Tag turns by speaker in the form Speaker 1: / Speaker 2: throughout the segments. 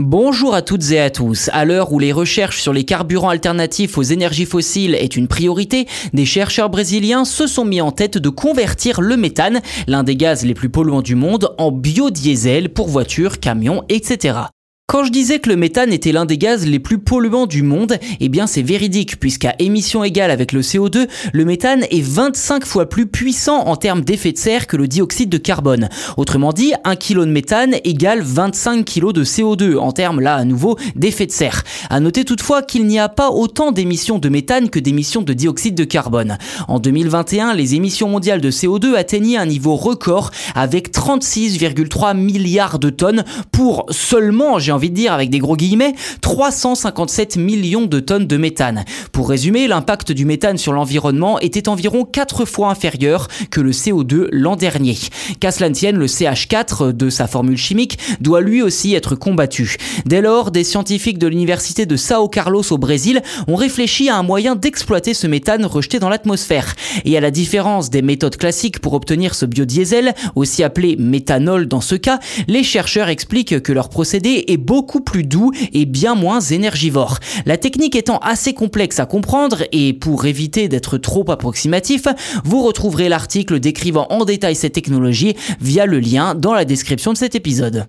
Speaker 1: Bonjour à toutes et à tous. À l'heure où les recherches sur les carburants alternatifs aux énergies fossiles est une priorité, des chercheurs brésiliens se sont mis en tête de convertir le méthane, l'un des gaz les plus polluants du monde, en biodiesel pour voitures, camions, etc. Quand je disais que le méthane était l'un des gaz les plus polluants du monde, eh bien c'est véridique puisqu'à émission égale avec le CO2, le méthane est 25 fois plus puissant en termes d'effet de serre que le dioxyde de carbone. Autrement dit, 1 kg de méthane égale 25 kg de CO2 en termes là à nouveau d'effet de serre. À noter toutefois qu'il n'y a pas autant d'émissions de méthane que d'émissions de dioxyde de carbone. En 2021, les émissions mondiales de CO2 atteignaient un niveau record avec 36,3 milliards de tonnes pour seulement, j'ai envie de dire avec des gros guillemets, 357 millions de tonnes de méthane. Pour résumer, l'impact du méthane sur l'environnement était environ 4 fois inférieur que le CO2 l'an dernier. Qu'à cela tienne, le CH4 de sa formule chimique doit lui aussi être combattu. Dès lors, des scientifiques de l'université de Sao Carlos au Brésil ont réfléchi à un moyen d'exploiter ce méthane rejeté dans l'atmosphère. Et à la différence des méthodes classiques pour obtenir ce biodiesel, aussi appelé méthanol dans ce cas, les chercheurs expliquent que leur procédé est beaucoup plus doux et bien moins énergivore. La technique étant assez complexe à comprendre et pour éviter d'être trop approximatif, vous retrouverez l'article décrivant en détail cette technologie via le lien dans la description de cet épisode.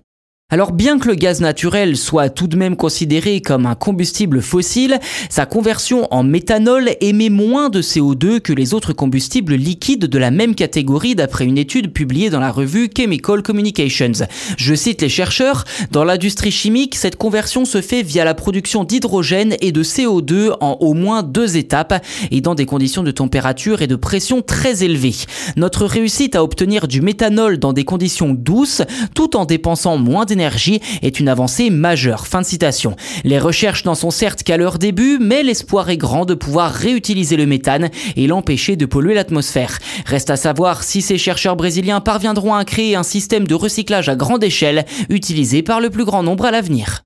Speaker 1: Alors bien que le gaz naturel soit tout de même considéré comme un combustible fossile, sa conversion en méthanol émet moins de CO2 que les autres combustibles liquides de la même catégorie d'après une étude publiée dans la revue Chemical Communications. Je cite les chercheurs, dans l'industrie chimique, cette conversion se fait via la production d'hydrogène et de CO2 en au moins deux étapes et dans des conditions de température et de pression très élevées. Notre réussite à obtenir du méthanol dans des conditions douces tout en dépensant moins est une avancée majeure. Fin de citation. Les recherches n'en sont certes qu'à leur début, mais l'espoir est grand de pouvoir réutiliser le méthane et l'empêcher de polluer l'atmosphère. Reste à savoir si ces chercheurs brésiliens parviendront à créer un système de recyclage à grande échelle utilisé par le plus grand nombre à l'avenir.